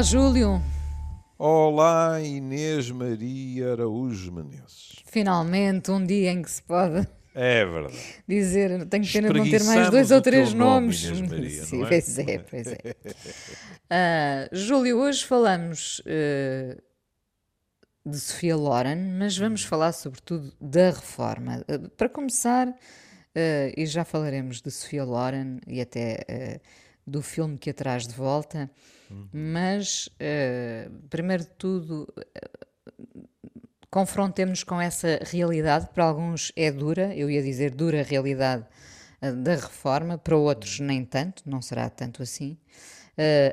Olá, Júlio. Olá, Inês Maria Araújo Menezes. Finalmente, um dia em que se pode É verdade. dizer. Tenho pena de não ter mais dois ou três nome, nomes. Inês Maria, Sim, não é? pois é, pois é. Ah, Júlio, hoje falamos eh, de Sofia Loren, mas vamos falar sobretudo da reforma. Eh, para começar, e já falaremos de Sofia Loren e até do filme que a traz de volta, mas eh, primeiro de tudo confrontemos-nos com essa realidade, para alguns é dura, eu ia dizer dura realidade eh, da reforma, para outros nem tanto, não será tanto assim.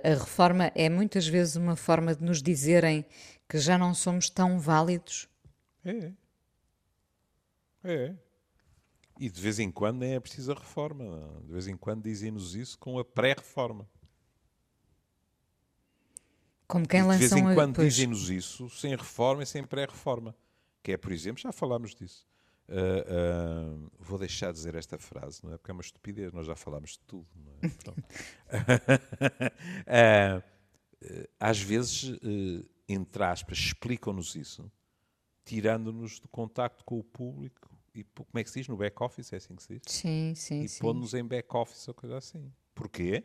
A reforma é muitas vezes uma forma de nos dizerem que já não somos tão válidos. É. É. E de vez em quando nem é preciso a reforma. De vez em quando dizem-nos isso com a pré-reforma. Como quem E de vez lança em um. quando pois, dizem-nos isso sem reforma e sem pré-reforma. Que é, por exemplo, já falámos disso. Ah, ah, vou deixar de dizer esta frase, não é? Porque é uma estupidez, nós já falámos de tudo. É? Eh, às vezes, entre aspas, explicam-nos isso, tirando-nos do contacto com o público e, como é que se diz? No back-office, é assim que se diz? Sim, sim, e pondo-nos em back-office ou coisa assim. Porquê?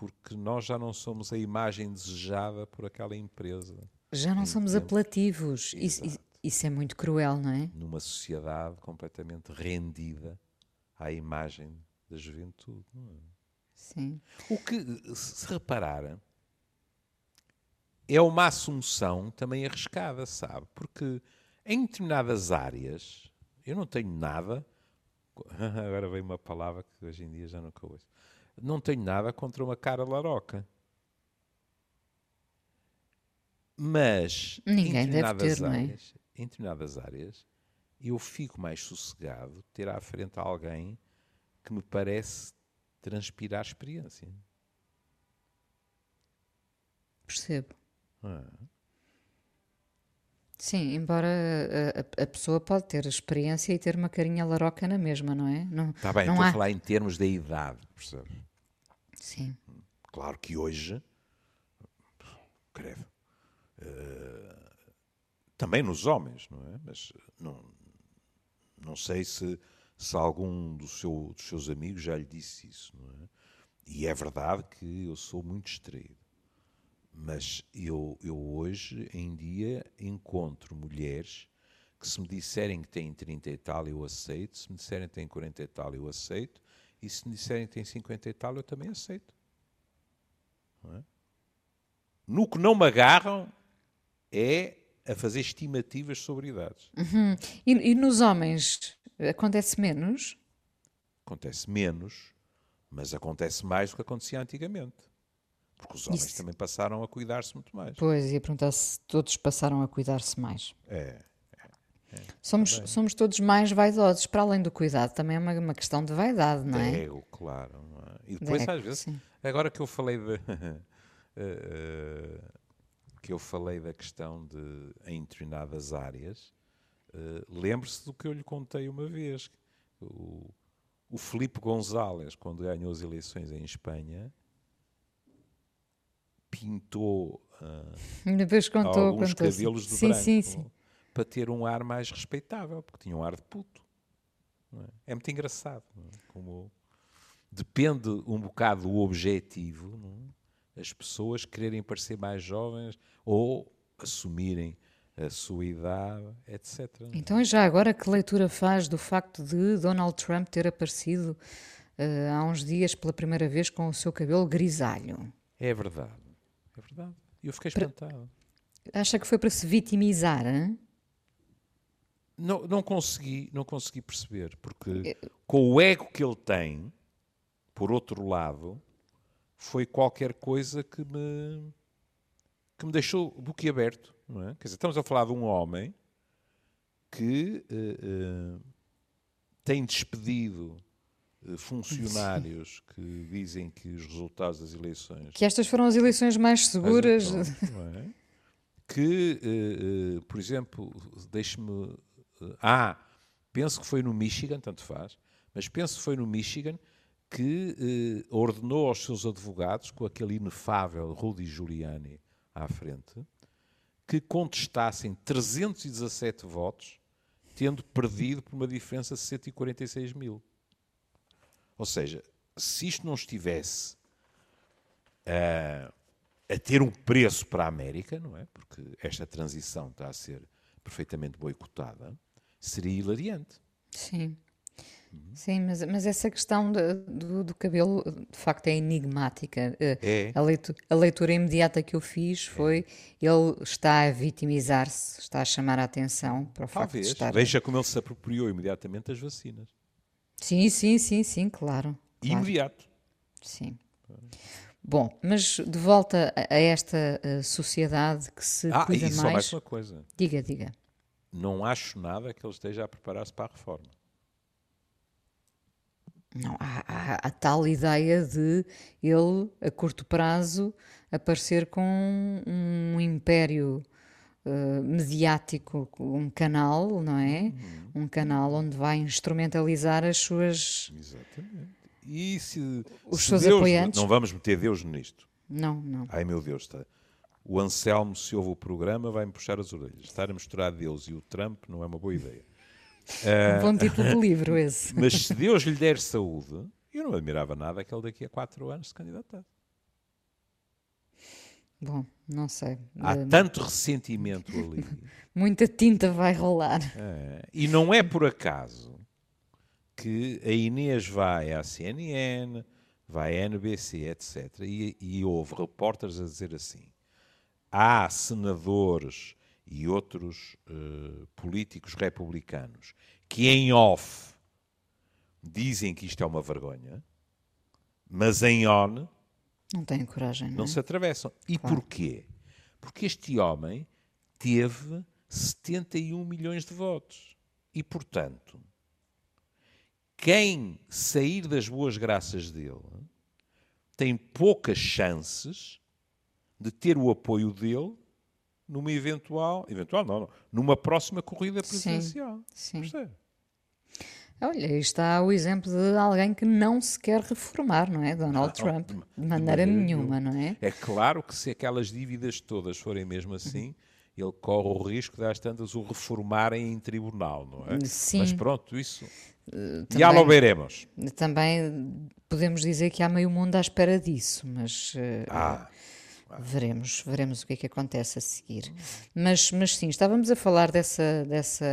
Porque nós já não somos a imagem desejada por aquela empresa Já não somos tempo. apelativos. Isso, isso é muito cruel, não é? numa sociedade completamente rendida à imagem da juventude. não é? Sim. O que, se reparar, é uma assunção também arriscada, sabe? Porque em determinadas áreas, eu não tenho nada. Agora vem uma palavra que hoje em dia já nunca ouço. Não tenho nada contra uma cara laroca. Mas Ninguém em deve determinadas ter, é? áreas, em determinadas áreas, eu fico mais sossegado de ter à frente alguém que me parece transpirar experiência. Percebo. Ah, Sim, embora a, a- a pessoa pode ter experiência e ter uma carinha laroca na mesma, não é? Não, Está bem, não estou há... a falar em termos da idade, percebe? Sim, Claro que hoje, credo, eh, também nos homens, não é? Mas não, não sei se, se algum do seu- dos seus amigos já lhe disse isso, não é? E é verdade que eu sou muito distraído. Mas eu, eu hoje em dia encontro mulheres que se me disserem que têm 30 e tal eu aceito, se me disserem que têm 40 e tal eu aceito, e se me disserem que têm 50 e tal eu também aceito. É? No que não me agarram é a fazer estimativas sobre idades. E, e nos homens acontece menos? Acontece menos, mas acontece mais do que acontecia antigamente. Porque os homens Isso. também passaram a cuidar-se muito mais. Pois, ia perguntar se todos passaram a cuidar-se mais. É. Somos, somos todos mais vaidosos, para além do cuidado, também é uma, uma questão de vaidade, não é? Ego, claro. não é? E depois, ego, às vezes, sim. agora que eu falei de. eh, eh, que eu falei da questão de em determinadas áreas, eh, lembre-se do que eu lhe contei uma vez. O, o Filipe González, quando ganhou as eleições em Espanha, pintou contou, alguns contou. cabelos de sim, branco sim, sim. Para ter um ar mais respeitável, porque tinha um ar de puto. É? É muito engraçado. é? Como depende um bocado do objetivo, é? as pessoas quererem parecer mais jovens ou assumirem a sua idade, etc. é? Então, já agora, que leitura faz do facto de Donald Trump ter aparecido eh, há uns dias pela primeira vez com o seu cabelo grisalho? É verdade. É verdade. Eu fiquei espantado. Acha que foi para se vitimizar? hein? Não, não consegui, não consegui perceber, porque com o ego que ele tem, por outro lado, foi qualquer coisa que me que me deixou boquiaberto, não é? Quer dizer, estamos a falar de um homem que eh, eh, tem despedido eh, funcionários que dizem que os resultados das eleições Que estas foram as eleições mais seguras. é? Que, por exemplo, deixe-me. Eh, ah, penso que foi no Michigan, tanto faz, mas penso que foi no Michigan que eh, ordenou aos seus advogados, com aquele inefável Rudy Giuliani à frente, que contestassem 317 votos, tendo perdido por uma diferença de 146 mil. Ou seja, se isto não estivesse a, a ter um preço para a América, não é? Porque esta transição está a ser perfeitamente boicotada, seria hilariante. Sim. Sim, mas, mas essa questão de- do, do cabelo de facto é enigmática. Eh, É. A, leitu- a leitura imediata que eu fiz foi ele está a vitimizar-se, está a chamar a atenção para o facto de Talvez. estar. Veja como ele se apropriou imediatamente das vacinas. Sim, sim, sim, sim, claro. claro. Imediato. Sim. Bom, mas de volta a, esta eh, sociedade que se Ah, cuida e só mais. mais uma coisa. Diga, diga. Não acho nada que ele esteja a preparar-se para a reforma. Não, há, há a tal ideia de ele, a curto prazo, aparecer com um império eh, mediático, um canal, não é? Uhum. Um canal onde vai instrumentalizar as suas. Exatamente. E se, Os se seus Deus, apoiantes? Não vamos meter Deus nisto. Não, não. Ai meu Deus, está. O Anselmo, se ouve o programa, vai-me puxar as orelhas. Estar a misturar Deus e o Trump não é uma boa ideia. Um bom título de livro esse. Mas se Deus lhe der saúde, eu não admirava nada que ele daqui a quatro anos se candidatasse. Bom, não sei. Há Eh, tanto ressentimento ali. Muita tinta vai rolar. É, e não é por acaso que a Inês vai à CNN, vai à NBC, etc. E, e houve repórteres a dizer assim: há senadores e outros eh, políticos republicanos que, em off, dizem que isto é uma vergonha, mas em on Não tenho coragem, não, não é? se atravessam. E porquê? Porque este homem teve 71 milhões de votos. E, portanto, quem sair das boas graças dele tem poucas chances de ter o apoio dele numa eventual, eventual não, não numa próxima corrida Sim, presidencial. sim. Percebe? Olha, aí está o exemplo de alguém que não se quer reformar, não é? Donald Não, Trump. de- De de maneira maneira nenhuma, nenhuma. não é? É claro que se aquelas dívidas todas forem mesmo assim, ele corre o risco de às tantas o reformarem em tribunal, não é? Sim. Mas pronto, isso. também- Já lo veremos. Também podemos dizer que há meio mundo à espera disso, mas eh, Ah, veremos, veremos o que é que acontece a seguir. Mas, mas sim, estávamos a falar dessa, dessa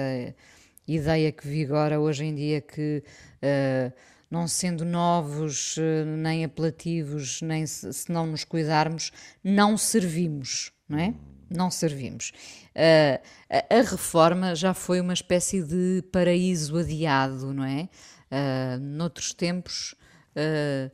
ideia que vigora hoje em dia que eh, não sendo novos, eh, nem apelativos, nem se, se não nos cuidarmos, não servimos, não é? Não servimos. Eh, a, a reforma já foi uma espécie de paraíso adiado, não é? Eh, noutros tempos eh,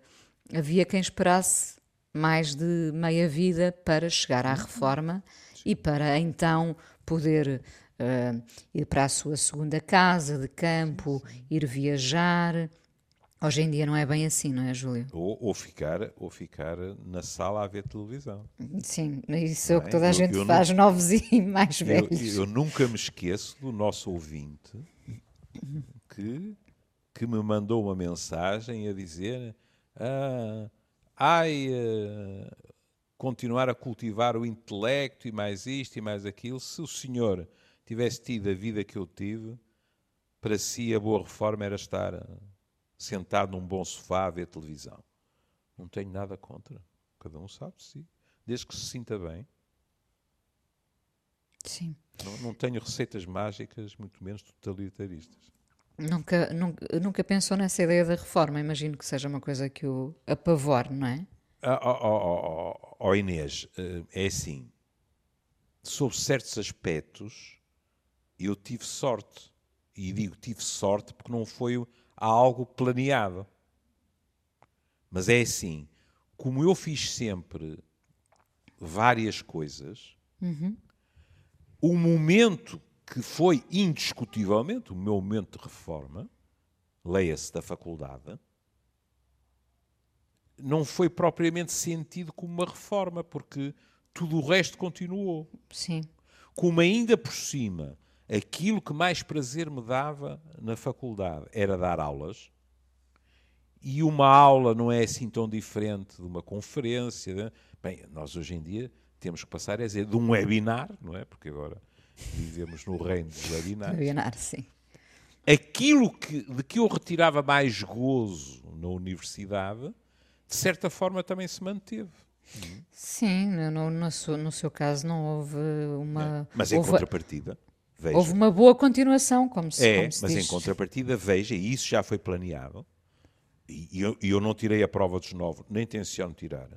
havia quem esperasse mais de meia vida para chegar à reforma e para então poder eh, ir para a sua segunda casa de campo, ir viajar. Hoje em dia não é bem assim, não é, Júlio? ou, ou, ficar, ou ficar na sala a ver televisão. Sim, isso é o que é? toda a Eu- gente eu faz, novos e mais Eu, velhos. eu nunca me esqueço do nosso ouvinte que, que me mandou uma mensagem a dizer ah, ai, eh, continuar a cultivar o intelecto e mais isto e mais aquilo. Se o senhor tivesse tido a vida que eu tive, para si a boa reforma era estar eh, sentado num bom sofá a ver televisão. Não tenho nada contra. Cada um sabe de si. Desde que se sinta bem. Sim. Não, não tenho receitas mágicas, muito menos totalitaristas. Nunca, nunca, nunca pensou nessa ideia da reforma. Imagino que seja uma coisa que o apavore, não é? Ah, oh, oh, oh, oh, Inês, eh, é assim. Sob certos aspectos, eu tive sorte. E digo tive sorte porque não foi algo planeado. Mas é assim, como eu fiz sempre várias coisas, o momento que foi indiscutivelmente o meu momento de reforma, leia-se da faculdade, não foi propriamente sentido como uma reforma, porque tudo o resto continuou. Sim. Como ainda por cima, aquilo que mais prazer me dava na faculdade era dar aulas, e uma aula não é assim tão diferente de uma conferência. Né? Bem, nós hoje em dia temos que passar a dizer de um webinar, não é? Porque agora vivemos no reino dos. Webinar, sim. Aquilo que, de que eu retirava mais gozo na universidade, de certa forma também se manteve. Sim, no, no, seu, no seu caso não houve uma. Mas em houve, contrapartida, veja. houve uma boa continuação, como se, É, como se mas diz. em contrapartida, veja, e isso já foi planeado, e eu, e eu não tirei a prova dos nove, nem tenciono tirar.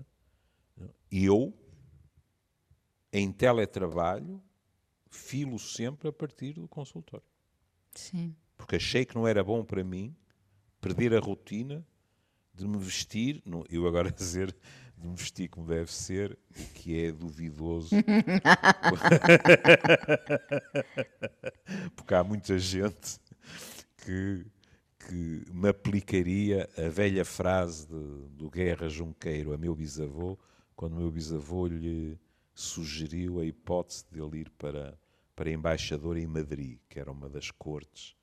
Eu, em teletrabalho, filo sempre a partir do consultório. Sim. Porque achei que não era bom para mim perder a rotina de me vestir, não- eu agora dizer de me vestir como deve ser, o que é duvidoso. Porque há muita gente que, que me aplicaria a velha frase de- do Guerra Junqueiro a meu bisavô, quando o meu bisavô lhe sugeriu a hipótese de ele ir para, para embaixador em Madrid, que era uma das cortes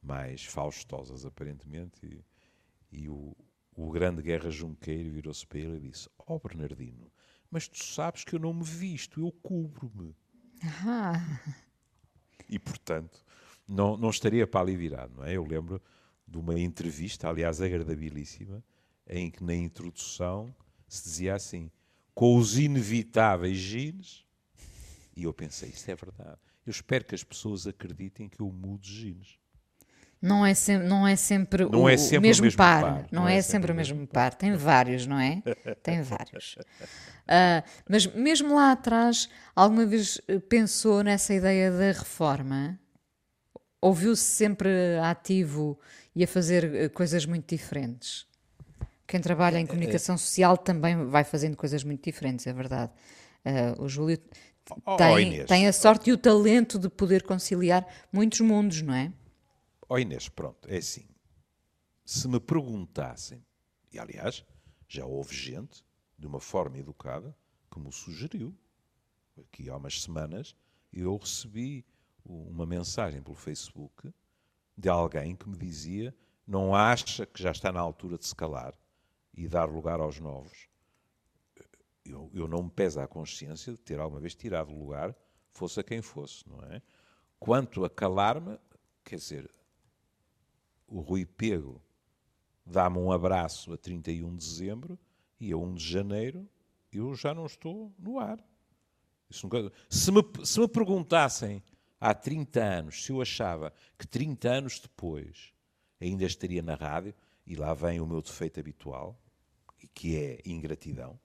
mais faustosas, aparentemente, e, e o, o grande Guerra Junqueiro virou-se para ele e disse: Ó Bernardino, mas tu sabes que eu não me visto, eu cubro-me. Ah, E, portanto, não, não estaria para ali virado, não é? Eu lembro de uma entrevista, aliás, agradabilíssima, em que na introdução se dizia assim, com os inevitáveis genes, e eu pensei, isso é verdade. Eu espero que as pessoas acreditem que eu mudo genes. não é, sem, não é sempre, Não o, é sempre o mesmo, mesmo par. par, Não, é, sempre o mesmo par. Tem vários, não é? Tem vários. Ah, mas mesmo lá atrás, alguma vez eh, pensou nessa ideia da reforma? Ouviu-se sempre ativo e a fazer eh, coisas muito diferentes? Quem trabalha em comunicação social também vai fazendo coisas muito diferentes, é verdade. Ah, o Júlio Oh, oh, tem, Inês. tem a sorte e o talento de poder conciliar muitos mundos, não é? Ó Inês, pronto, é assim. Se me perguntassem, e aliás, já houve gente, de uma forma educada, que me sugeriu. Aqui há umas semanas eu recebi uma mensagem pelo Facebook de alguém que me dizia não acha que já está na altura de se calar e dar lugar aos novos. Eu, eu não me pesa a consciência de ter alguma vez tirado lugar, fosse a quem fosse, não é? Quanto a calar-me, quer dizer, o Rui Pego dá-me um abraço a 31 de dezembro e a 1 de janeiro eu já não estou no ar. Nunca- Se, me, se me perguntassem há 30 anos se eu achava que 30 anos depois ainda estaria na rádio, e lá vem o meu defeito habitual, que é ingratidão,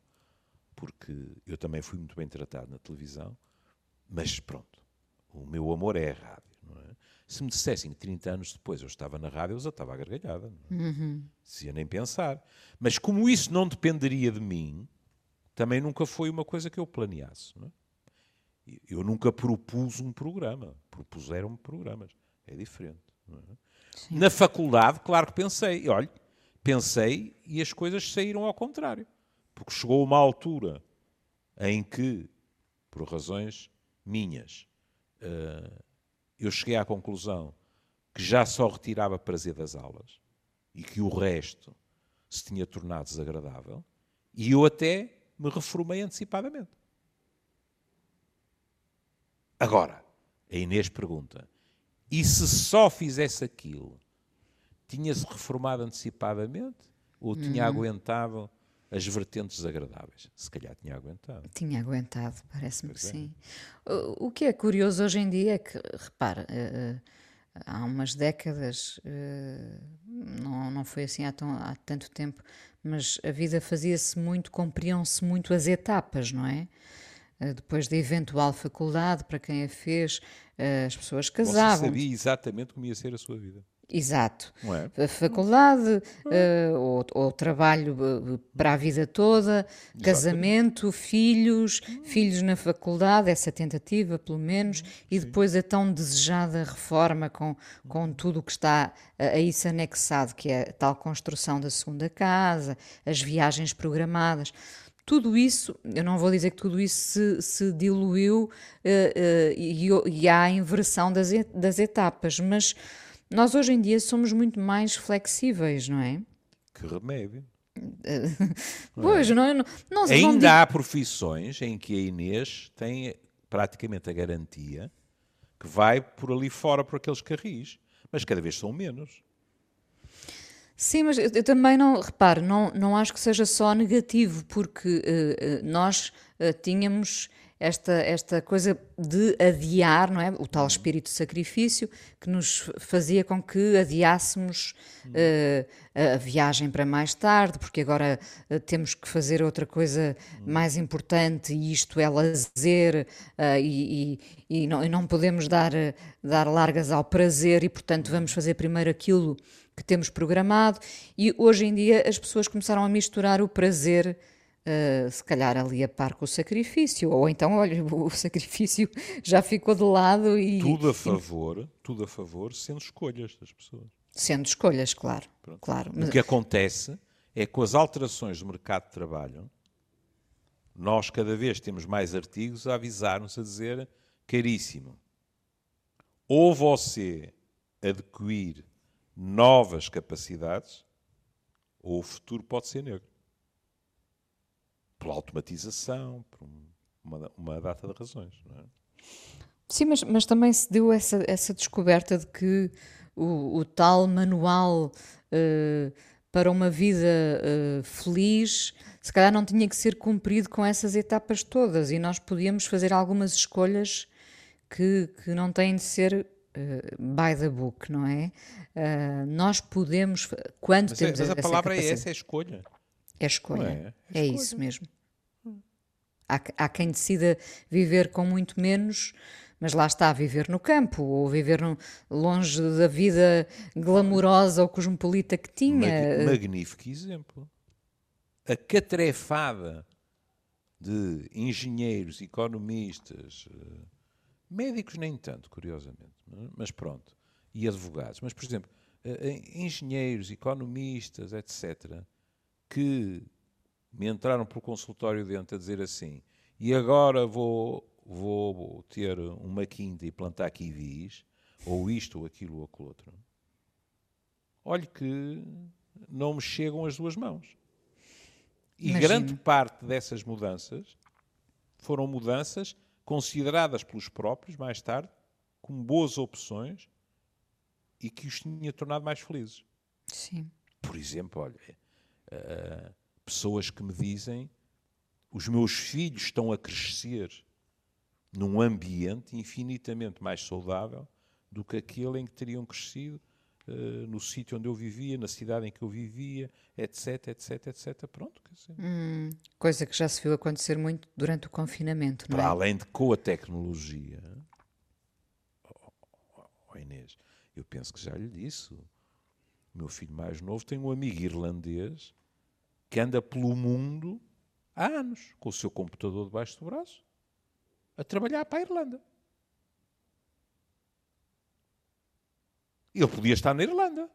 porque eu também fui muito bem tratado na televisão, mas pronto, o meu amor é a rádio. É? Se me dissessem que 30 anos depois eu estava na rádio, eu já estava gargalhada. Não é? Dizia nem pensar. Mas como isso não dependeria de mim, também nunca foi uma coisa que eu planeasse. É? Eu nunca propus um programa. Propuseram-me programas. É diferente. é? Na faculdade, claro que pensei. E, Olha, pensei e as coisas saíram ao contrário. Porque chegou uma altura em que, por razões minhas, eh, eu cheguei à conclusão que já só retirava prazer das aulas e que o resto se tinha tornado desagradável e eu até me reformei antecipadamente. Agora, a Inês pergunta: e se só fizesse aquilo, tinha-se reformado antecipadamente ou tinha aguentado as vertentes desagradáveis? Se calhar tinha aguentado. Tinha aguentado, parece-me que é. sim. O, o que é curioso hoje em dia é que, repara, eh, eh, há umas décadas, eh, não, não foi assim há, tão- há tanto tempo, mas a vida fazia-se muito, cumpriam-se muito as etapas, não é? Depois da eventual faculdade, para quem a fez, as pessoas Você casavam. sabia exatamente como ia ser a sua vida. Exato. É? A faculdade, eh, ou, ou trabalho eh, para a vida toda, casamento, filhos, filhos na faculdade, essa tentativa, pelo menos, e depois a tão desejada reforma com, com tudo o que está a, isso anexado, que é a tal construção da segunda casa, as viagens programadas. Tudo isso, eu não vou dizer que tudo isso se, se diluiu eh, eh, e, e há a inversão das, das etapas, mas nós hoje em dia somos muito mais flexíveis, não é? Que remédio. Pois, não, não, não, não Ainda há profissões em que a Inês tem praticamente a garantia que vai por ali fora por aqueles carris, mas cada vez são menos. Sim, mas eu, eu também não, repare, não, não acho que seja só negativo, porque eh, nós eh, tínhamos esta, esta coisa de adiar, não é? O tal espírito de sacrifício que nos fazia com que adiássemos eh, a viagem para mais tarde, porque agora eh, temos que fazer outra coisa mais importante e isto é lazer eh, e, e- e não, e não podemos dar, dar largas ao prazer e, portanto, vamos fazer primeiro aquilo que temos programado. E hoje em dia as pessoas começaram a misturar o prazer, eh, se calhar ali a par com o sacrifício, ou então, olha, o sacrifício já ficou de lado e Tudo a favor, tudo a favor, sendo escolhas das pessoas. sendo escolhas, claro, claro. O que acontece é que com as alterações do mercado de trabalho, nós cada vez temos mais artigos a avisar-nos a dizer caríssimo, ou você adquirir novas capacidades, ou o futuro pode ser negro. Pela automatização, por um- uma, uma data de razões. Não é? Sim, mas, mas também se deu essa, essa descoberta de que o, o tal manual eh, para uma vida eh, feliz, se calhar não tinha que ser cumprido com essas etapas todas e nós podíamos fazer algumas escolhas que, que não têm de ser eh, by the book, não é? Eh, nós podemos, quando Mas, é- temos mas a essa palavra é essa, é escolha. É escolha. É? É, É isso mesmo. Há, há quem decida viver com muito menos, mas lá está, viver no campo, ou viver no- longe da vida glamourosa ou cosmopolita que tinha. Mag- magnífico exemplo. A catrefada de engenheiros, economistas, eh, médicos nem tanto, curiosamente, mas pronto, e advogados. Mas, por exemplo, eh, eh, engenheiros, economistas, etc., que me entraram por consultório dentro a dizer assim, e agora vou, vou ter uma quinta e plantar kiwis, ou isto, ou aquilo, ou aquilo outro. Olhe que não me chegam as duas mãos. E Imagino. grande parte dessas mudanças foram mudanças consideradas pelos próprios, mais tarde, como boas opções e que os tinha tornado mais felizes. Sim. Por exemplo, olha, eh, pessoas que me dizem os meus filhos estão a crescer num ambiente infinitamente mais saudável do que aquele em que teriam crescido eh, no sítio onde eu vivia, na cidade em que eu vivia, etc, etc, etc. Pronto, quer dizer, Coisa que já se viu acontecer muito durante o confinamento, não para é? além de com a tecnologia, oh, oh, oh, Inês, eu penso que já lhe disse, meu filho mais novo tem um amigo irlandês que anda pelo mundo há anos, com o seu computador debaixo do braço, a trabalhar para a Irlanda. Ele podia estar na Irlanda.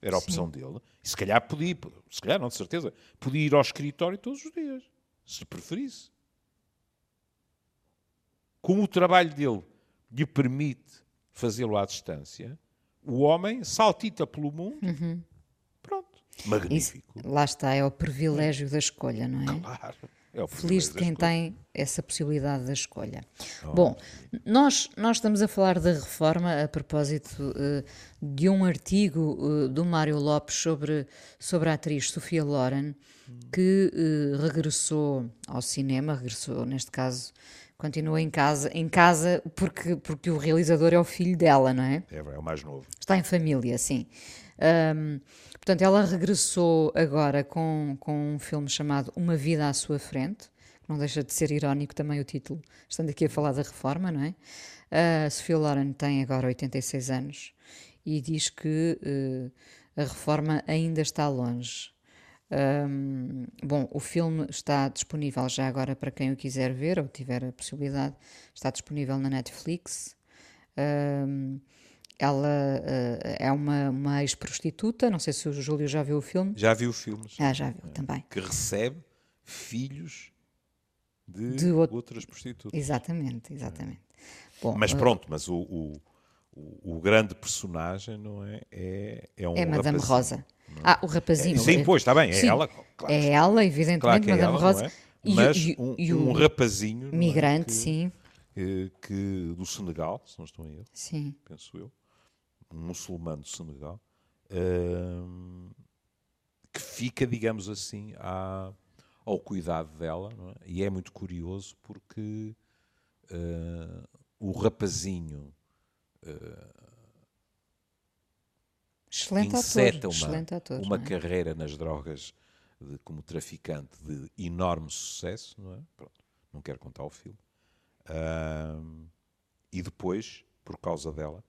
Era a opção dele. E se calhar podia, se calhar não, de certeza, podia ir ao escritório todos os dias, se preferisse. Como o trabalho dele lhe permite fazê-lo à distância, o homem saltita pelo mundo. Pronto. Isso, Magnífico. lá está, é o privilégio da escolha, não é? Claro. É o Feliz de quem tem essa possibilidade da escolha. Oh, Bom, nós, nós estamos a falar da reforma a propósito eh, de um artigo eh, do Mário Lopes sobre, sobre a atriz Sofia Loren, que eh, regressou ao cinema, regressou, neste caso, continua em casa, em casa porque, porque o realizador é o filho dela, não é? É, é o mais novo. Está em família, sim. Ahm, portanto, ela regressou agora com, com um filme chamado Uma Vida à Sua Frente, que não deixa de ser irónico também o título, estando aqui a falar da reforma, não é? A Sofia Loren tem agora 86 anos e diz que eh, a reforma ainda está longe. Ahm, bom, o filme está disponível já agora para quem o quiser ver ou tiver a possibilidade, está disponível na Netflix. Ahm, ela eh, é uma, uma ex-prostituta, não sei se o Júlio já viu o filme. Já viu filmes Ah, já viu também. que recebe filhos de, De out- outras prostitutas. Exatamente, exatamente. Bom, Mas eh, pronto, mas o, o, o- o grande personagem, não é? É, é um é Madame Rosa. Não Ah, o rapazinho. Sim, pois, está bem, é Sim, ela. Claro, É ela, evidentemente, claro é Madame ela, Rosa. é? E Mas e um, e um rapazinho. é? migrante, que, sim, que- que- do Senegal, se não estou em erro, sim. penso eu, um muçulmano do Senegal, hum, que fica, digamos assim, à- ao cuidado dela, é? e é muito curioso porque eh, o rapazinho Excelente inseta ator. uma, excelente ator. uma é? carreira nas drogas de- como traficante de enorme sucesso, não é? Pronto, não quero contar o filme. E depois, por causa dela,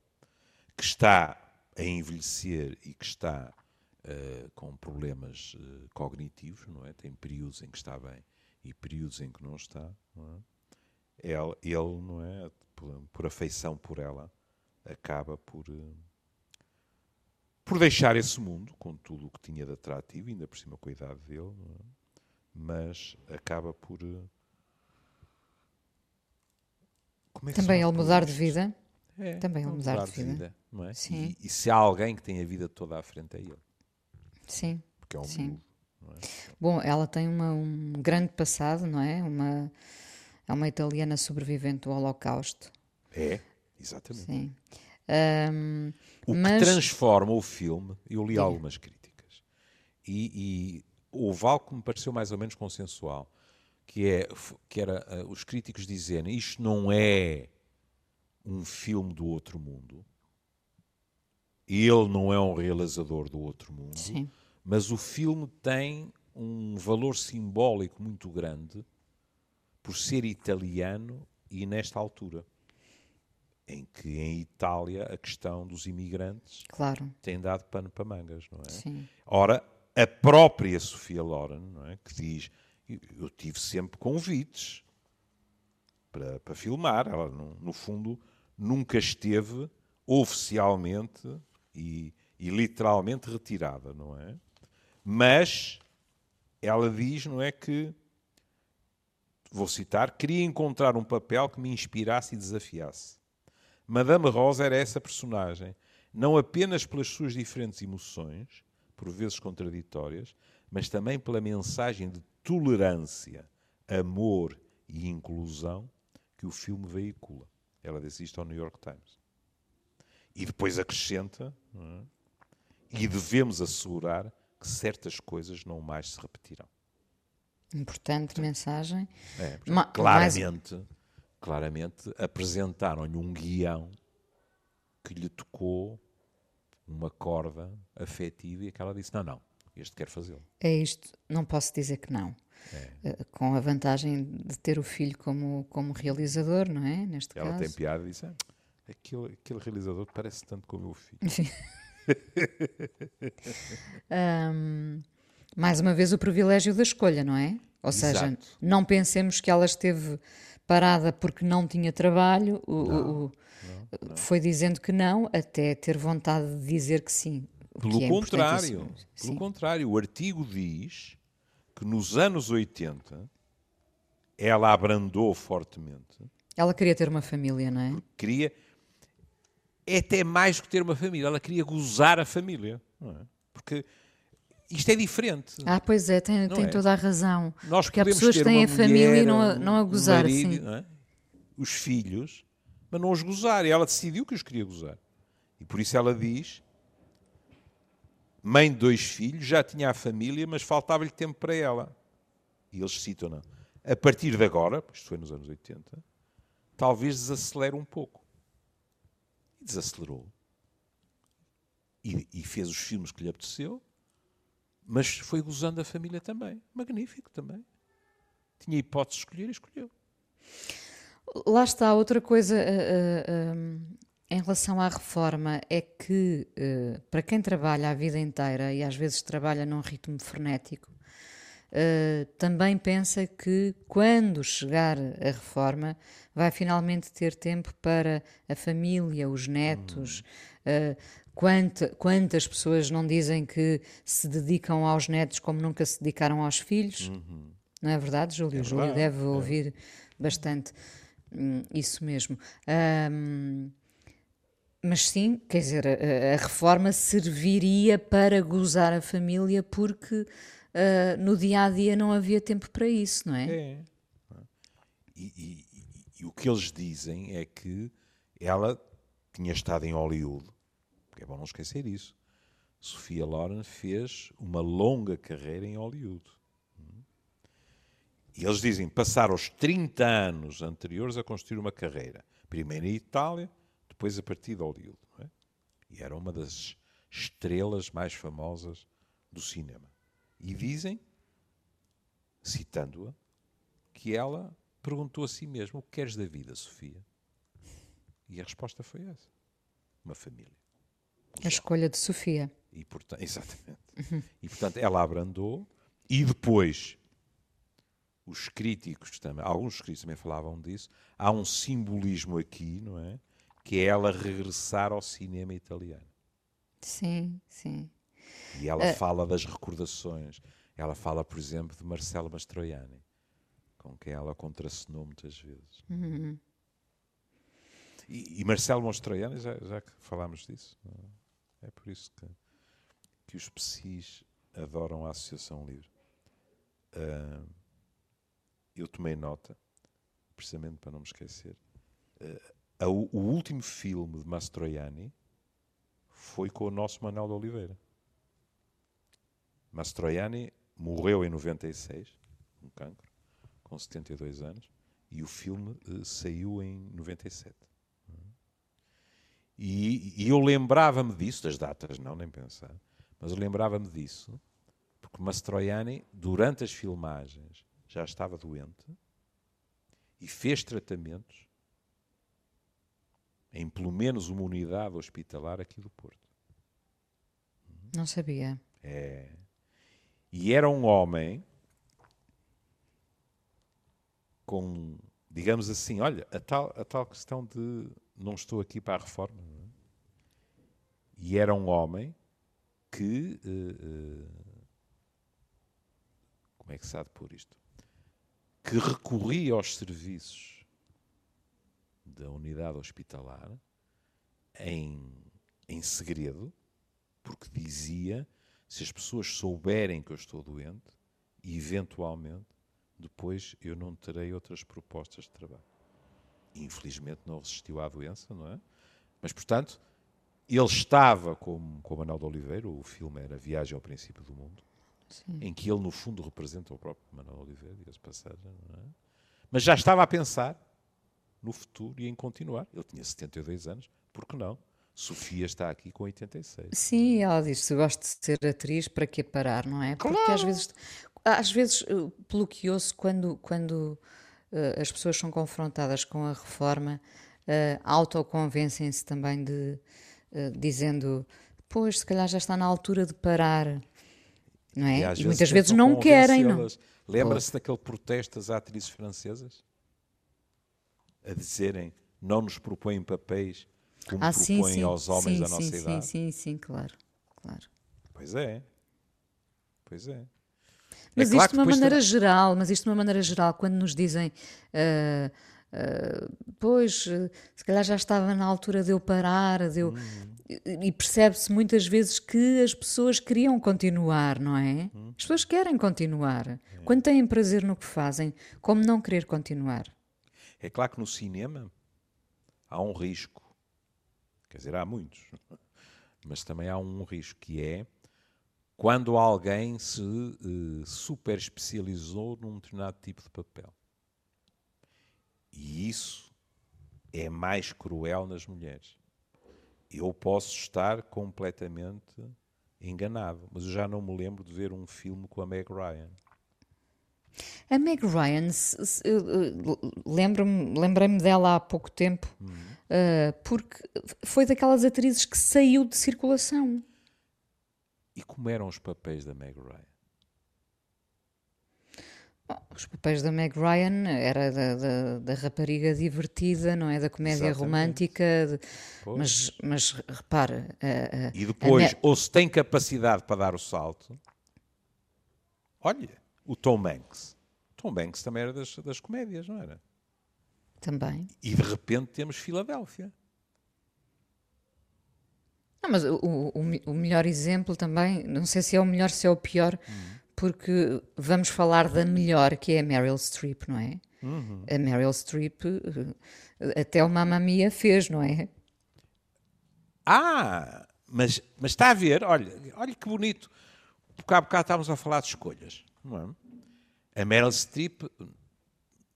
que está a envelhecer e que está eh, com problemas eh, cognitivos, não é? Tem períodos em que está bem e períodos em que não está, não é? Ele, ele, não é? Por, por afeição por ela, acaba por eh, por deixar esse mundo com tudo o que tinha de atrativo, ainda por cima com a idade dele, não é? mas acaba por eh, como é que Também ele mudar de vida. É, Também ele é um mudar de vida. não é? Sim. E, e se há alguém que tem a vida toda à frente é ele, Sim. porque é um Sim. não é? Bom, ela tem uma- um grande passado, não é? Uma, é uma italiana sobrevivente do Holocausto. É, exatamente. Sim. Ahm, O que Mas- transforma o filme, eu li Diga. algumas críticas, e, e houve algo que me pareceu mais ou menos consensual, que, é, que era eh, os críticos dizerem isto não é um filme do outro mundo, ele não é um realizador do outro mundo, sim. mas o filme tem um valor simbólico muito grande por ser italiano e nesta altura, em que em Itália a questão dos imigrantes Claro. tem dado pano para mangas, não é? Sim. Ora, a própria Sofia Loren, não é? que diz, eu, tive sempre convites para, para filmar, ela no, no fundo nunca esteve oficialmente e, e literalmente retirada, não é? Mas ela diz, não é que vou citar, queria encontrar um papel que me inspirasse e desafiasse. Madame Rosa era essa personagem, não apenas pelas suas diferentes emoções, por vezes contraditórias, mas também pela mensagem de tolerância, amor e inclusão que o filme veicula. Ela disse isto ao New York Times. E depois acrescenta, é? e devemos assegurar que certas coisas não mais se repetirão. Importante mensagem. É, portanto, claramente, claramente apresentaram-lhe um guião que lhe tocou uma corda afetiva e que ela disse: Não, não, este quer fazê-lo. É isto, não posso dizer que não. É. Eh, Com a vantagem de ter o filho como, como realizador, não é? Neste Ela caso. tem piada e disse: ah, aquele, aquele realizador parece tanto com o meu filho. Ahm, mais uma vez o privilégio da escolha, não é? Ou seja, Exato. não pensemos que ela esteve parada porque não tinha trabalho, o- o- o- foi dizendo que não, até ter vontade de dizer que sim. Pelo é contrário, assumir. pelo Sim. contrário, o artigo diz que nos anos 80 ela abrandou fortemente Ela queria ter uma família, não é? queria é até mais que ter uma família, ela queria gozar a família, não é? Porque isto é diferente. Ah, pois é, tem, tem é? toda a razão. Nós Porque há pessoas que têm a família e não a, um- não a um gozar, marido, sim. não é? os filhos, mas não os gozar. E ela decidiu que os queria gozar. E por isso ela diz: mãe de dois filhos, já tinha a família, mas faltava-lhe tempo para ela. E eles citam-na. A partir de agora, isto foi nos anos 80, talvez desacelere um pouco. E desacelerou. E, e fez os filmes que lhe apeteceu, mas foi gozando a família também. Magnífico também. Tinha hipótese de escolher e escolheu. Lá está, outra coisa ah, ah, ah, em relação à reforma é que ah, para quem trabalha a vida inteira e às vezes trabalha num ritmo frenético, ah, também pensa que quando chegar a reforma vai finalmente ter tempo para a família, os netos. ah, quanta- quantas pessoas não dizem que se dedicam aos netos como nunca se dedicaram aos filhos? Não é verdade, Júlio? É Júlio deve ouvir bastante hum, isso mesmo. Mas sim, quer dizer, a, a reforma serviria para gozar a família porque uh, no dia a dia não havia tempo para isso, não é? É. E, e, e, e o que eles dizem é que ela tinha estado em Hollywood, porque é bom não esquecer isso. Sofia Loren fez uma longa carreira em Hollywood. E eles dizem passar os 30 anos anteriores a construir uma carreira. Primeiro em Itália, depois a partir de Hollywood. É? E era uma das estrelas mais famosas do cinema. E dizem, citando-a, que ela perguntou a si mesma: O que queres da vida, Sofia? E a resposta foi essa: Uma família. A escolha de Sofia. E, portanto, exatamente. Uhum. E portanto ela abrandou e depois os críticos também, alguns críticos também falavam disso, há um simbolismo aqui, não é? Que é ela regressar ao cinema italiano. Sim, sim. E ela uh... fala das recordações. Ela fala, por exemplo, de Marcelo Mastroianni, com quem ela contracenou muitas vezes. Uhum. E, e, Marcelo Mastroianni, já, já que falámos disso, é? é por isso que, que os PSIs adoram a Associação Livre. Uh, eu tomei nota, precisamente para não me esquecer. Uh, o, o, último filme de Mastroianni foi com o nosso Manuel de Oliveira. Mastroianni morreu em 96, um cancro, com 72 anos, e o filme uh, saiu em 97. E, e eu lembrava-me disso, das datas não, nem pensar, mas eu lembrava-me disso, porque Mastroianni, durante as filmagens, já estava doente e fez tratamentos em pelo menos uma unidade hospitalar aqui do Porto. Não sabia. É. E era um homem com, digamos assim, olha, a tal, a tal questão de não estou aqui para a reforma. E era um homem que. Uh, uh, como é que se há pôr isto? que recorria aos serviços da unidade hospitalar em, em segredo, porque dizia: se as pessoas souberem que eu estou doente, eventualmente, depois eu não terei outras propostas de trabalho. Infelizmente não resistiu à doença, não é? Mas, portanto, ele estava com, com Manuel de Oliveira, o filme era Viagem ao Princípio do Mundo, Sim. em que ele, no fundo, representa o próprio Manuel Oliveira, e as passagens, é? mas já estava a pensar no futuro e em continuar. Ele tinha 72 anos, por que não? Sofia está aqui com 86. Sim, ela diz: se gosto de ser atriz, para que parar, não é? Porque às vezes, às vezes, eh, pelo que ouço, quando, quando uh, as pessoas são confrontadas com a reforma, uh, autoconvencem-se também de uh, dizendo: pois, se calhar já está na altura de parar não é? E, e muitas vezes não querem. Não. Lembra-se daquele protesto das atrizes francesas? A dizerem, não nos propõem papéis como ah, propõem sim, sim. aos homens sim, da nossa idade. Sim, sim, sim, claro. claro. Pois é. Pois é. Mas é isto de uma maneira geral, mas isto de uma maneira geral, quando nos dizem uh, uh, pois, se calhar já estava na altura de eu parar, de eu, hum e percebe-se muitas vezes que as pessoas queriam continuar, não é? As pessoas querem continuar. É. Quando têm prazer no que fazem, como não querer continuar? É claro que no cinema há um risco. Quer dizer, há muitos. Mas também há um risco que é quando alguém se uh, super especializou num determinado tipo de papel. E isso é mais cruel nas mulheres eu posso estar completamente enganado, mas eu já não me lembro de ver um filme com a Meg Ryan. A Meg Ryan, lembro-me, lembrei-me dela há pouco tempo, uhum. uh, porque foi daquelas atrizes que saiu de circulação. E como eram os papéis da Meg Ryan? Bom, os papéis da Meg Ryan era da, da, da rapariga divertida, não é? Da comédia Exatamente. romântica, de, mas, mas repara. A, a, e depois, Me... ou se tem capacidade para dar o salto, olha, o Tom Hanks. Tom Hanks também era das, das comédias, não era? Também. E de repente temos Filadélfia. Não, mas o, o, o melhor exemplo também, não sei se é o melhor, se é o pior, porque vamos falar da melhor, que é a Meryl Streep, não é? A Meryl Streep, eh, até o Mamma Mia fez, não é? Ah, mas, mas está a ver, olha, olha que bonito. Porque há bocado estávamos a falar de escolhas, não é? A Meryl Streep,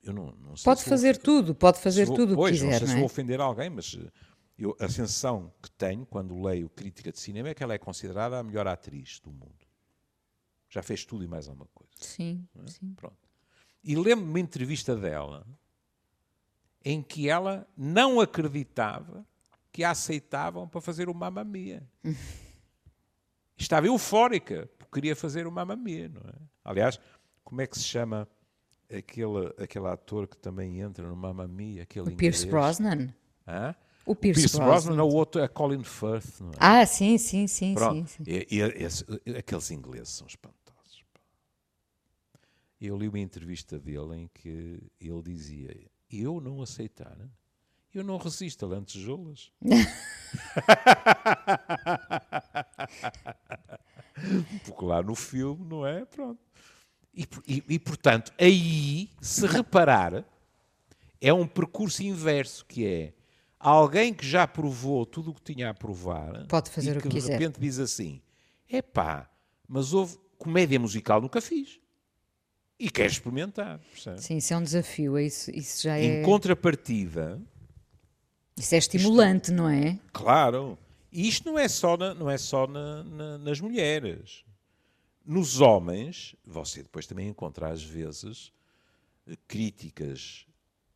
eu não, não sei Pode se vou fazer ofender- tudo, pode fazer se vou- tudo o que pois, quiser, não sei não se é? vou ofender alguém, mas eh, eu, a sensação que tenho quando leio crítica de cinema é que ela é considerada a melhor atriz do mundo. Já fez tudo e mais alguma coisa. Sim, sim. Pronto. E lembro-me de uma entrevista dela em que ela não acreditava que a aceitavam para fazer o Mamma Mia. Estava eufórica porque queria fazer o Mamma Mia, não é? Aliás, como é que se chama aquele, aquele ator que também entra no Mamma Mia? Aquele O Pierce inglês? Brosnan. Hã? O Pierce, Pierce Brosnan, ou o outro é Colin Firth, não é? Ah, sim, sim, sim, Pronto. sim, sim. E- e esse- aqueles ingleses são espantosos. pá. Eu li uma entrevista dele em que ele dizia: Eu não aceitar, eu não resisto a lantejoulas. Porque lá no filme, não é? Pronto. E, e- e, portanto, aí, se reparar, é um percurso inverso, que é alguém que já provou tudo o que tinha a provar Pode fazer e o que que de repente diz assim: epá, mas houve comédia musical, nunca fiz. E quer experimentar. percebe? Sim, isso é um desafio, é isso, isso já é. Em contrapartida, Isso é estimulante, não é? Claro. E isto não é só, na- não é só na- na- nas mulheres. Nos homens, você depois também encontra às vezes críticas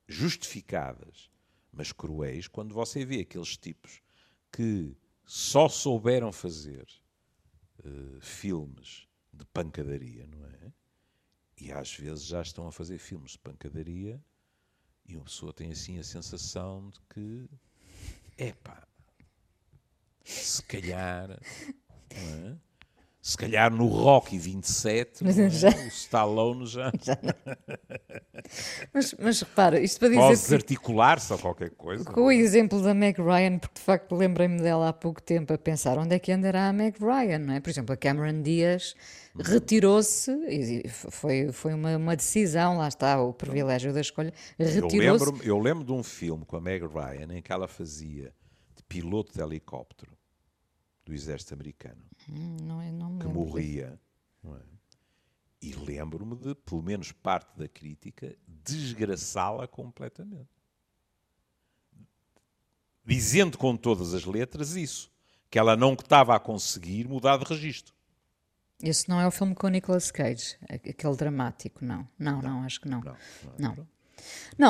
justificadas, mas cruéis, quando você vê aqueles tipos que só souberam fazer eh, filmes de pancadaria, não é? E às vezes já estão a fazer filmes de pancadaria e uma pessoa tem assim a sensação de que epá, se calhar, não é? Se calhar no Rocky 27, não é? Já. o Stallone já Mas, mas repara, isto para pode dizer que, desarticular-se ou qualquer coisa. com o exemplo da Meg Ryan, porque de facto lembrei-me dela há pouco tempo a pensar onde é que andará a Meg Ryan, não é? Por exemplo, a Cameron Diaz retirou-se, e foi, foi uma, uma decisão, lá está o privilégio da escolha, Eu retirou-se. lembro, eu lembro de um filme com a Meg Ryan em que ela fazia de piloto de helicóptero do exército americano. Hum, Não, é- não que morria. não é? E lembro-me de, pelo menos parte da crítica, desgraçá-la completamente. Dizendo com todas as letras isso, que ela não estava a conseguir mudar de registro. Esse não é o filme com o Nicolas Cage, aquele dramático, não. Não, não, acho que não. Não, Não. Não,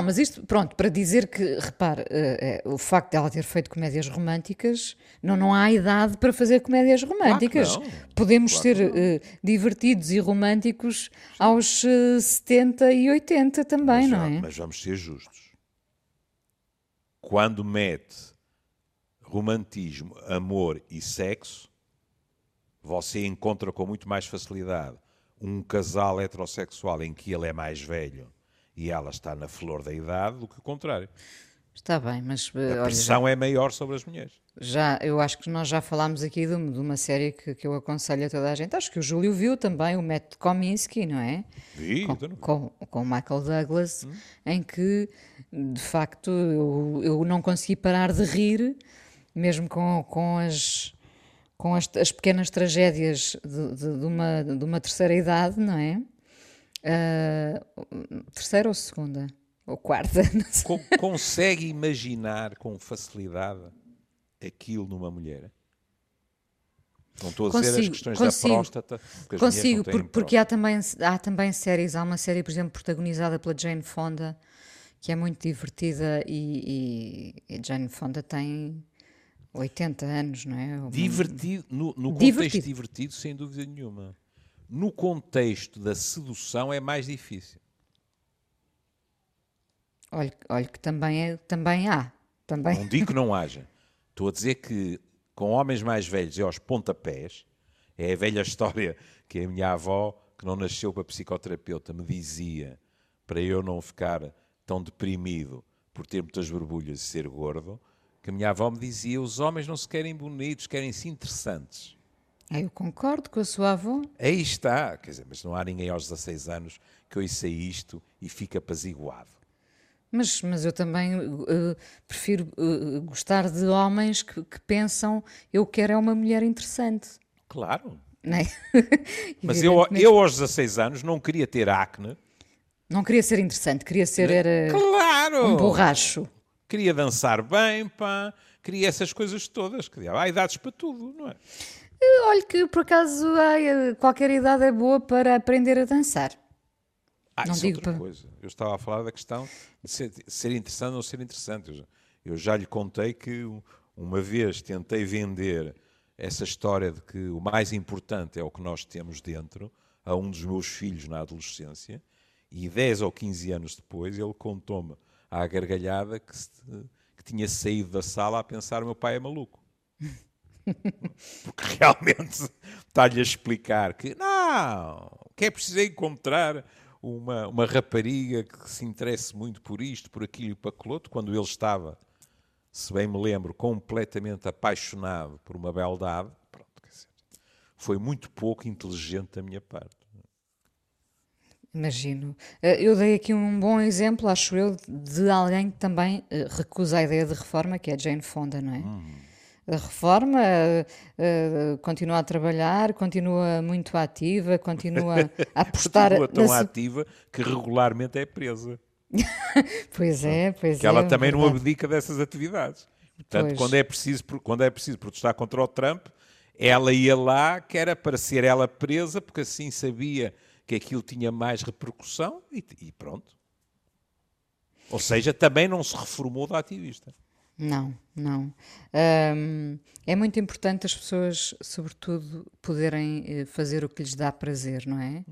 mas isto, pronto, para dizer que, repare, eh, eh, o facto de ela ter feito comédias românticas, não, não há idade para fazer comédias românticas. não. Podemos Claro ser eh, divertidos e românticos aos eh, 70 e 80 também, mas, não é? mas vamos ser justos. Quando mete romantismo, amor e sexo, você encontra com muito mais facilidade um casal heterossexual em que ele é mais velho e ela está na flor da idade do que o contrário. Está bem, mas eh, A olha, já, pressão é maior sobre as mulheres. já- eu acho que nós já falámos aqui de, de uma série que, que eu aconselho a toda a gente. Acho que o Júlio viu também, o Matt Kominsky, não é? Vi, com, não- com, com o Michael Douglas, em que, de facto, eu, eu não consegui parar de rir, mesmo com, com as com as, as pequenas tragédias de, de- de uma, de uma terceira idade, não é? Ah, terceira ou segunda? Ou quarta? Não sei. Co- consegue imaginar com facilidade aquilo numa mulher? Não estou a dizer as Consigo, questões consigo. da próstata, porque Consigo, por- porque há também, há também séries, há uma série, por exemplo, protagonizada pela Jane Fonda, que é muito divertida e, e- e Jane Fonda tem 80 anos, não é? Divertido, no, no contexto Divertido. divertido. sem dúvida nenhuma. No contexto da sedução é mais difícil. Olha, olha que também, é, também há. Também. Não digo que não haja. Estou a dizer que com homens mais velhos e aos pontapés, é a velha história que a minha avó, que não nasceu para psicoterapeuta, me dizia para eu não ficar tão deprimido por ter muitas borbulhas e ser gordo, que a minha avó me dizia: os homens não se querem bonitos, querem-se interessantes. Ah, Eu concordo com a sua avó. Aí está, quer dizer, mas não há ninguém aos 16 anos que ouça isto e fique apaziguado. Mas, mas eu também eh, prefiro eh, gostar de homens que, que pensam eu quero é uma mulher interessante. Claro. É? Mas eu, eu aos 16 anos não queria ter acne. Não queria ser interessante, queria ser era Claro! um borracho. Queria dançar bem, pá. Queria essas coisas todas. Queria, há idades para tudo, não é? Olha que por acaso ai, eh, qualquer idade é boa para aprender a dançar. Ah, Não isso é digo outra para- coisa. Eu estava a falar da questão de ser, ser interessante ou ser interessante. Eu já, eu já lhe contei que um- uma vez tentei vender essa história de que o mais importante é o que nós temos dentro a um dos meus filhos na adolescência e 10 ou 15 anos depois ele contou-me à gargalhada que, se- que tinha saído da sala a pensar meu pai é maluco. Porque realmente está-lhe a explicar que não, que é preciso encontrar uma, uma rapariga que se interesse muito por isto, por aquilo e por aquilo outro, quando ele estava, se bem me lembro, completamente apaixonado por uma beldade. Pronto, foi muito pouco inteligente da minha parte. Imagino. Eh, Eu dei aqui um bom exemplo, acho eu, de alguém que também eh, recusa a ideia de reforma, que é Jane Fonda, não é? Hum. A reforma eh, eh, continua a trabalhar, continua muito ativa, continua a apostar. Continua tão ativa que regularmente é presa. Pois é, pois que é. ela também não verdade. abdica dessas atividades. Portanto, Pois. quando é, preciso, quando é preciso protestar contra o Trump, ela ia lá, que era para ser ela presa, porque assim sabia que aquilo tinha mais repercussão e, e pronto. Ou seja, também não se reformou da ativista. Não, não. É muito importante as pessoas, sobretudo, poderem eh, fazer o que lhes dá prazer, não é?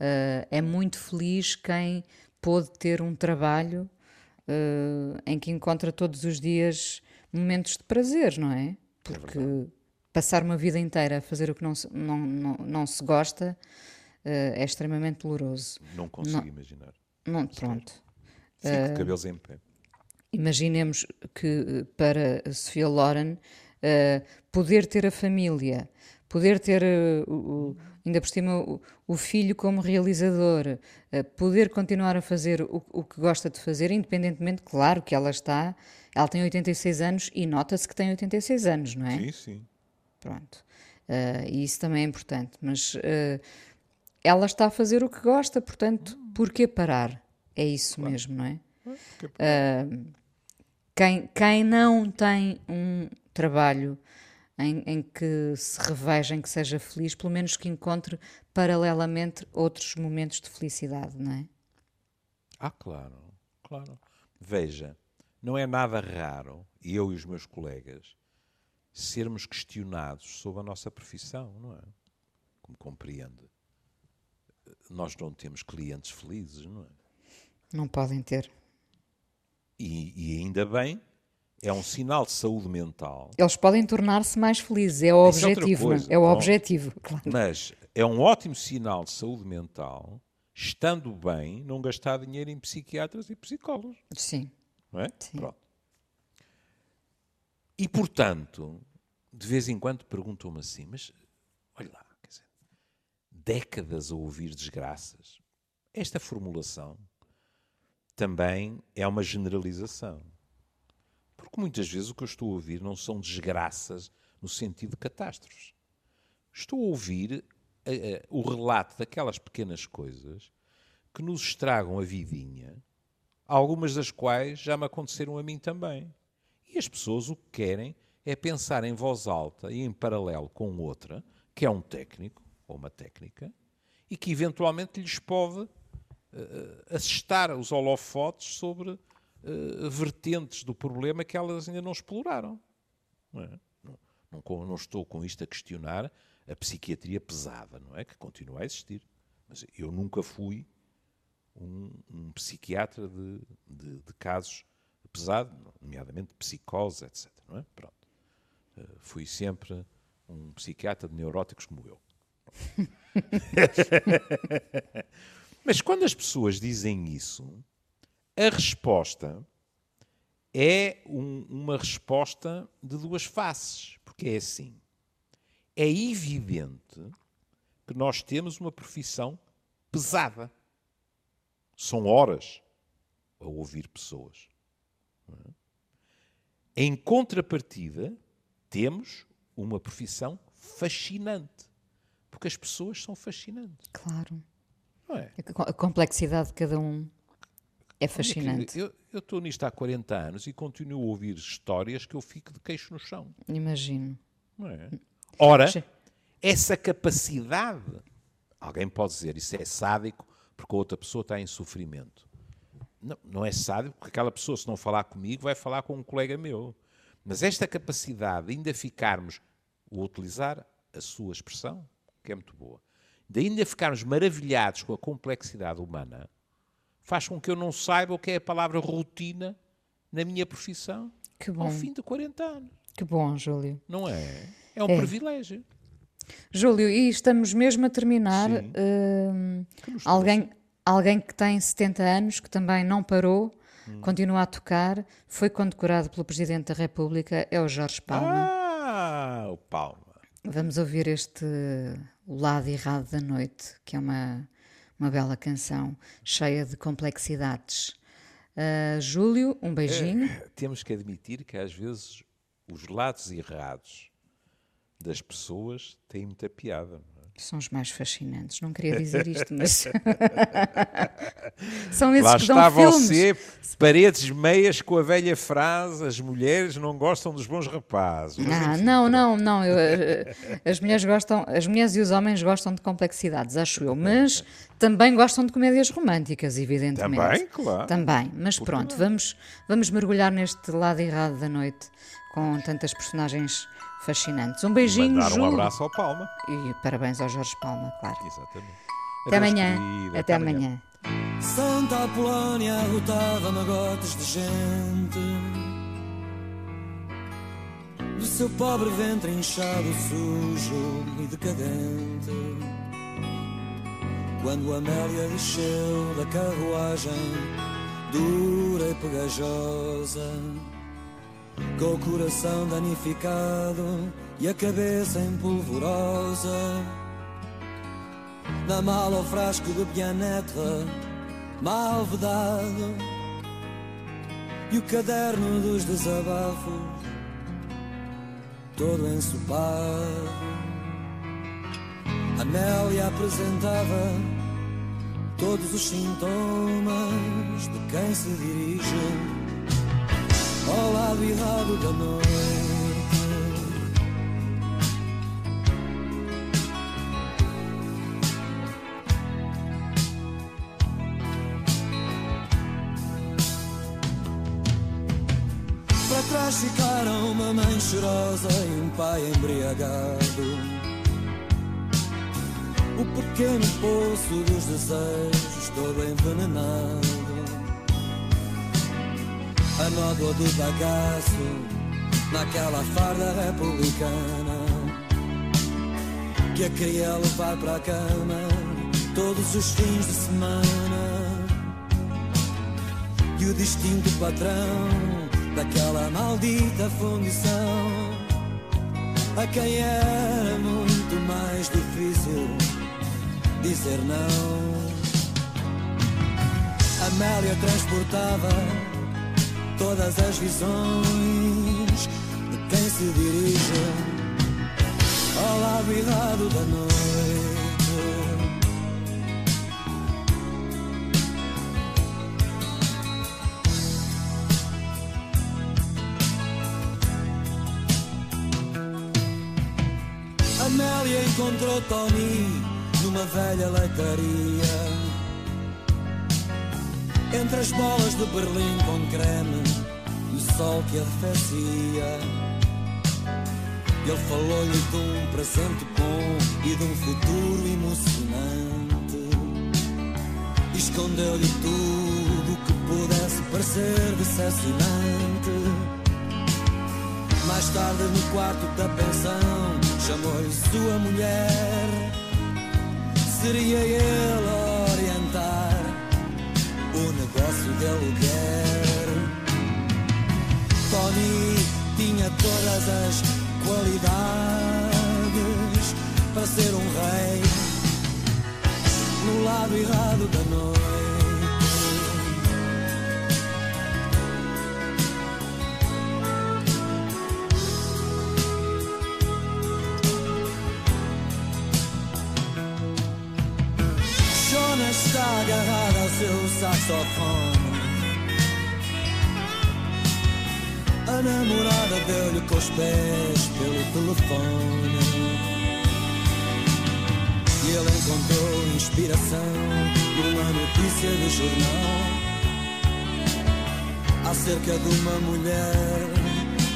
Ah, é muito feliz quem pôde ter um trabalho eh, em que encontra todos os dias momentos de prazer, não é? Porque passar uma vida inteira a fazer o que não se, não, não, não se gosta eh, é extremamente doloroso. Não consigo imaginar. Não, pronto. Fico de cabelos em pé. Imaginemos que para Sofia Loren eh, poder ter a família, poder ter o, o- ainda por cima o, o filho como realizador, eh, poder continuar a fazer o, o que gosta de fazer, independentemente, claro que ela está, ela tem 86 anos e nota-se que tem 86 anos, não é? Sim, sim. Pronto. E isso também é importante. Mas ela está a fazer o que gosta, portanto, por que parar? É isso mesmo, não é? Porque- Quem, quem não tem um trabalho em, em que se reveja, em que seja feliz, pelo menos que encontre paralelamente outros momentos de felicidade, não é? Ah, claro, claro. Veja, não é nada raro, e eu e os meus colegas, sermos questionados sobre a nossa profissão, não é? Como compreende. Nós não temos clientes felizes, não é? Não podem ter. E, e ainda bem, é um sinal de saúde mental, Eles podem tornar-se mais felizes, é o Isso é objetivo. é? É o Bom. objetivo, claro. mas é um ótimo sinal de saúde mental, estando bem, não gastar dinheiro em psiquiatras e psicólogos. Sim. não é? Sim. Pronto. E, portanto, de vez em quando perguntam-me assim, mas, olha lá, quer dizer, décadas a ouvir desgraças. Esta formulação também é uma generalização. Porque muitas vezes o que eu estou a ouvir não são desgraças no sentido de catástrofes. Estou a ouvir eh, eh, o relato daquelas pequenas coisas que nos estragam a vidinha algumas das quais já me aconteceram a mim também. E as pessoas o que querem é pensar em voz alta e em paralelo com outra, que é um técnico ou uma técnica, e que eventualmente lhes pode eh, assestar os holofotes sobre eh, vertentes do problema que elas ainda não exploraram. Não, é? não, não não estou com isto a questionar a psiquiatria pesada, não é? Que continua a existir. Mas eu nunca fui um, um psiquiatra de, de- de casos pesados, nomeadamente psicose, etc. Não é? Pronto. Eh, fui sempre um psiquiatra de neuróticos como eu. Mas quando as pessoas dizem isso, a resposta é um- uma resposta de duas faces, porque é assim. É evidente que nós temos uma profissão pesada. São horas a ouvir pessoas. Em contrapartida, temos uma profissão fascinante. Porque as pessoas são fascinantes. Claro. É? A co- A complexidade de cada um é fascinante. Eu estou nisto há 40 anos e continuo a ouvir histórias que eu fico de queixo no chão. Imagino. Não é? Ora, essa capacidade, alguém pode dizer, isso é sádico porque a outra pessoa está em sofrimento. Não, não é sádico porque aquela pessoa, se não falar comigo, vai falar com um colega meu. Mas esta capacidade de ainda ficarmos, vou utilizar a sua expressão, que é muito boa, de ainda ficarmos maravilhados com a complexidade humana, faz com que eu não saiba o que é a palavra rotina na minha profissão Que ao fim de 40 anos. Que bom, Júlio. Não é? É um É. privilégio. Júlio, e estamos mesmo a terminar. Nos alguém, alguém que tem 70 anos, que também não parou, Hum. continua a tocar, foi condecorado pelo Presidente da República, é o Jorge Palma. Ah, o Palma. Vamos ouvir este O Lado Errado da Noite, que é uma, uma bela canção, cheia de complexidades. Ah, Júlio, um beijinho. Temos que admitir que às vezes os lados errados das pessoas têm muita piada. É? São os mais fascinantes. Não queria dizer isto, mas. São esses Lá que dão está filmes. você, paredes meias com a velha frase: as mulheres não gostam dos bons rapazes. Mas, Ah, enfim, não, não, não. eu, eh, as mulheres gostam, as mulheres e os homens gostam de complexidades, acho eu, mas também gostam de comédias românticas, evidentemente. Também, claro. Também, mas pronto, vamos, vamos mergulhar neste lado errado da noite com tantas personagens fascinantes. Um beijinho, Mandar um abraço ao Palma. E parabéns ao Jorge Palma, claro. Exatamente. Até Adeus, amanhã. querida. Até amanhã. Santa Apolónia arrotava magotes de gente Do seu pobre ventre inchado, sujo e decadente Quando Amélia desceu da carruagem Dura e pegajosa Com o coração danificado E a cabeça empolvorosa na mala o frasco de pianetra mal vedado. E o caderno dos desabafos todo ensopado. Amélia apresentava todos os sintomas de quem se dirige ao lado errado da noite. Para trás ficaram uma mãe chorosa e um pai embriagado. O pequeno poço dos desejos todo envenenado. A nódoa do bagaço naquela farda republicana. Que a queria levar para a cama todos os fins de semana. E o distinto patrão daquela maldita fundição. A quem era muito mais difícil dizer não. Amélia transportava todas as visões de quem se dirige ao lado errado da noite. Amélia encontrou Tony numa velha leitaria. Entre as bolas de Berlim com creme e o sol que arrefecia. Ele falou-lhe de um presente bom e de um futuro emocionante. Escondeu-lhe tudo que pudesse parecer decepcionante. Mais tarde, no quarto da pensão, chamou-lhe sua mulher. Seria ele a orientar o negócio de aluguer. Johnny tinha todas as qualidades para ser um rei no lado errado saxofone. A namorada deu-lhe com os pés pelo telefone. E ele encontrou inspiração numa notícia de jornal acerca de uma mulher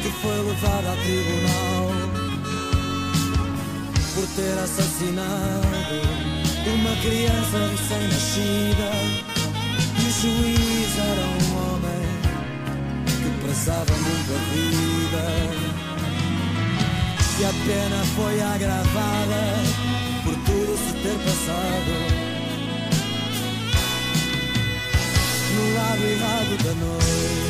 que foi levada a tribunal por ter assassinado uma criança recém-nascida juiz era um homem que prezava muito a vida. E a pena foi agravada por tudo se ter passado. No lado errado da noite